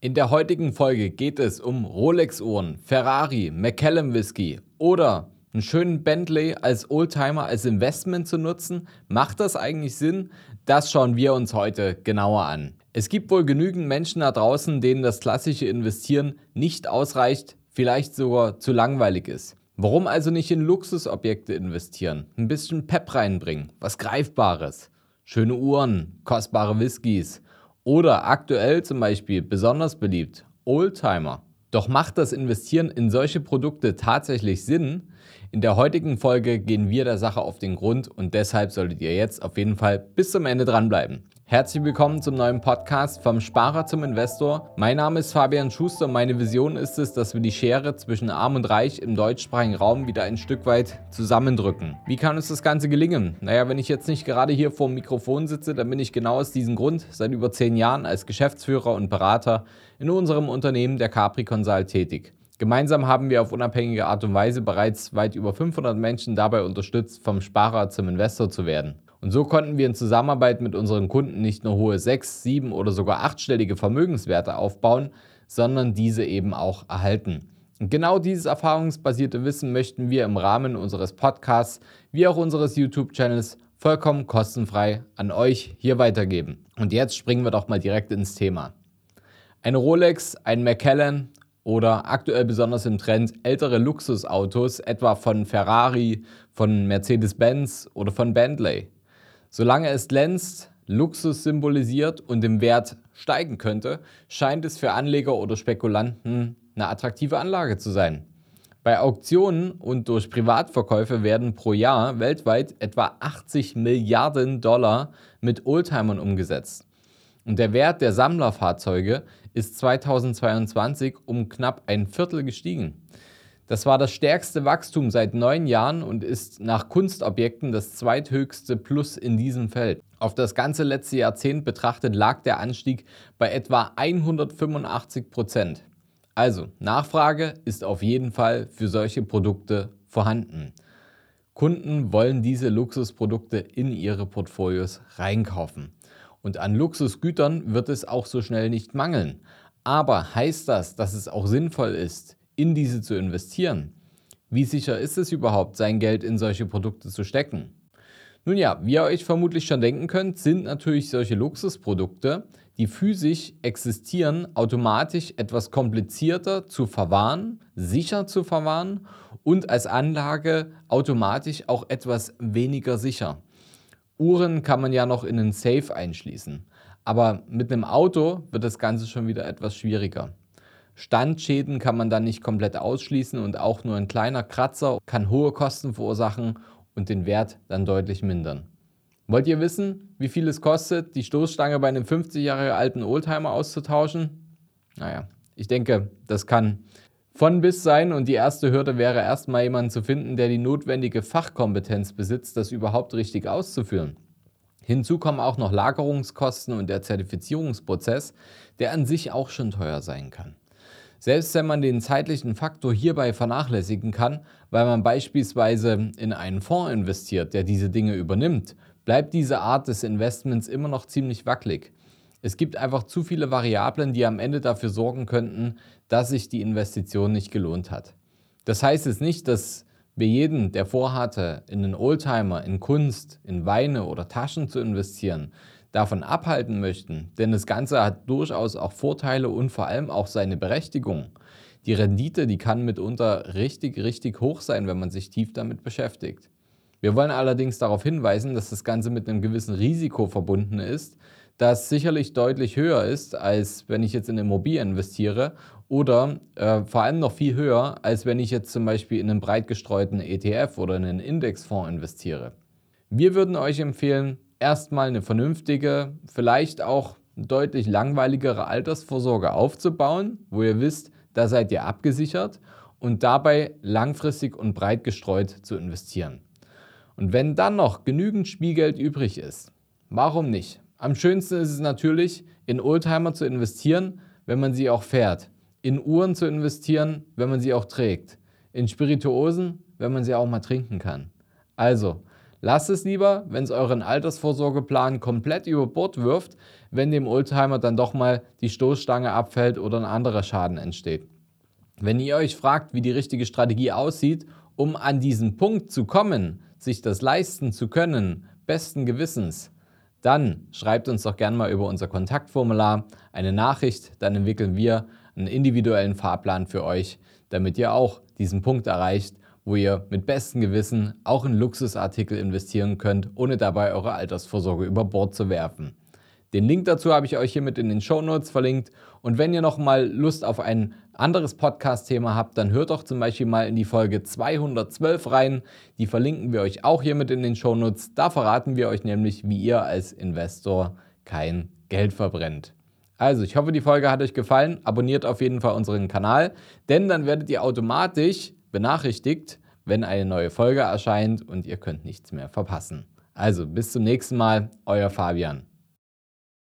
In der heutigen Folge geht es um Rolex-Uhren, Ferrari, Macallan Whisky oder einen schönen Bentley als Oldtimer, als Investment zu nutzen. Macht das eigentlich Sinn? Das schauen wir uns heute genauer an. Es gibt wohl genügend Menschen da draußen, denen das klassische Investieren nicht ausreicht, vielleicht sogar zu langweilig ist. Warum also nicht in Luxusobjekte investieren? Ein bisschen Pep reinbringen, was Greifbares. Schöne Uhren, kostbare Whiskys oder aktuell zum Beispiel besonders beliebt, Oldtimer. Doch macht das Investieren in solche Produkte tatsächlich Sinn? In der heutigen Folge gehen wir der Sache auf den Grund und deshalb solltet ihr jetzt auf jeden Fall bis zum Ende dranbleiben. Herzlich willkommen zum neuen Podcast vom Sparer zum Investor. Mein Name ist Fabian Schuster und meine Vision ist es, dass wir die Schere zwischen Arm und Reich im deutschsprachigen Raum wieder ein Stück weit zusammendrücken. Wie kann uns das Ganze gelingen? Naja, wenn ich jetzt nicht gerade hier vor dem Mikrofon sitze, dann bin ich genau aus diesem Grund seit über zehn Jahren als Geschäftsführer und Berater in unserem Unternehmen der Capri Consult tätig. Gemeinsam haben wir auf unabhängige Art und Weise bereits weit über 500 Menschen dabei unterstützt, vom Sparer zum Investor zu werden. Und so konnten wir in Zusammenarbeit mit unseren Kunden nicht nur hohe sechs, sieben oder sogar achtstellige Vermögenswerte aufbauen, sondern diese eben auch erhalten. Und genau dieses erfahrungsbasierte Wissen möchten wir im Rahmen unseres Podcasts wie auch unseres YouTube-Channels vollkommen kostenfrei an euch hier weitergeben. Und jetzt springen wir doch mal direkt ins Thema. Eine Rolex, ein Macallan oder aktuell besonders im Trend ältere Luxusautos, etwa von Ferrari, von Mercedes-Benz oder von Bentley. Solange es glänzt, Luxus symbolisiert und im Wert steigen könnte, scheint es für Anleger oder Spekulanten eine attraktive Anlage zu sein. Bei Auktionen und durch Privatverkäufe werden pro Jahr weltweit etwa 80 Milliarden Dollar mit Oldtimern umgesetzt. Und der Wert der Sammlerfahrzeuge ist 2022 um knapp ein Viertel gestiegen. Das war das stärkste Wachstum seit neun Jahren und ist nach Kunstobjekten das zweithöchste Plus in diesem Feld. Auf das ganze letzte Jahrzehnt betrachtet lag der Anstieg bei etwa 185 Prozent. Also, Nachfrage ist auf jeden Fall für solche Produkte vorhanden. Kunden wollen diese Luxusprodukte in ihre Portfolios reinkaufen. Und an Luxusgütern wird es auch so schnell nicht mangeln. Aber heißt das, dass es auch sinnvoll ist, in diese zu investieren. Wie sicher ist es überhaupt, sein Geld in solche Produkte zu stecken? Nun ja, wie ihr euch vermutlich schon denken könnt, sind natürlich solche Luxusprodukte, die physisch existieren, automatisch etwas komplizierter zu verwahren, sicher zu verwahren und als Anlage automatisch auch etwas weniger sicher. Uhren kann man ja noch in einen Safe einschließen, aber mit einem Auto wird das Ganze schon wieder etwas schwieriger. Standschäden kann man dann nicht komplett ausschließen und auch nur ein kleiner Kratzer kann hohe Kosten verursachen und den Wert dann deutlich mindern. Wollt ihr wissen, wie viel es kostet, die Stoßstange bei einem 50 Jahre alten Oldtimer auszutauschen? Naja, ich denke, das kann von bis sein und die erste Hürde wäre erstmal jemanden zu finden, der die notwendige Fachkompetenz besitzt, das überhaupt richtig auszuführen. Hinzu kommen auch noch Lagerungskosten und der Zertifizierungsprozess, der an sich auch schon teuer sein kann. Selbst wenn man den zeitlichen Faktor hierbei vernachlässigen kann, weil man beispielsweise in einen Fonds investiert, der diese Dinge übernimmt, bleibt diese Art des Investments immer noch ziemlich wackelig. Es gibt einfach zu viele Variablen, die am Ende dafür sorgen könnten, dass sich die Investition nicht gelohnt hat. Das heißt jetzt nicht, dass wir jeden, der vorhatte, in einen Oldtimer, in Kunst, in Weine oder Taschen zu investieren, davon abhalten möchten, denn das Ganze hat durchaus auch Vorteile und vor allem auch seine Berechtigung. Die Rendite, die kann mitunter richtig, richtig hoch sein, wenn man sich tief damit beschäftigt. Wir wollen allerdings darauf hinweisen, dass das Ganze mit einem gewissen Risiko verbunden ist, das sicherlich deutlich höher ist, als wenn ich jetzt in Immobilien investiere oder äh, vor allem noch viel höher, als wenn ich jetzt zum Beispiel in einen breit gestreuten ETF oder in einen Indexfonds investiere. Wir würden euch empfehlen, erstmal eine vernünftige, vielleicht auch deutlich langweiligere Altersvorsorge aufzubauen, wo ihr wisst, da seid ihr abgesichert und dabei langfristig und breit gestreut zu investieren. Und wenn dann noch genügend Spielgeld übrig ist, warum nicht? Am schönsten ist es natürlich, in Oldtimer zu investieren, wenn man sie auch fährt. In Uhren zu investieren, wenn man sie auch trägt. In Spirituosen, wenn man sie auch mal trinken kann. Also, Lasst es lieber, wenn es euren Altersvorsorgeplan komplett über Bord wirft, wenn dem Oldtimer dann doch mal die Stoßstange abfällt oder ein anderer Schaden entsteht. Wenn ihr euch fragt, wie die richtige Strategie aussieht, um an diesen Punkt zu kommen, sich das leisten zu können, besten Gewissens, dann schreibt uns doch gerne mal über unser Kontaktformular eine Nachricht, dann entwickeln wir einen individuellen Fahrplan für euch, damit ihr auch diesen Punkt erreicht, wo ihr mit bestem Gewissen auch in Luxusartikel investieren könnt, ohne dabei eure Altersvorsorge über Bord zu werfen. Den Link dazu habe ich euch hier mit in den Show Notes verlinkt. Und wenn ihr noch mal Lust auf ein anderes Podcast-Thema habt, dann hört doch zum Beispiel mal in die Folge 212 rein. Die verlinken wir euch auch hier mit in den Show Notes. Da verraten wir euch nämlich, wie ihr als Investor kein Geld verbrennt. Also, ich hoffe, die Folge hat euch gefallen. Abonniert auf jeden Fall unseren Kanal, denn dann werdet ihr automatisch benachrichtigt, wenn eine neue Folge erscheint und ihr könnt nichts mehr verpassen. Also, bis zum nächsten Mal, euer Fabian.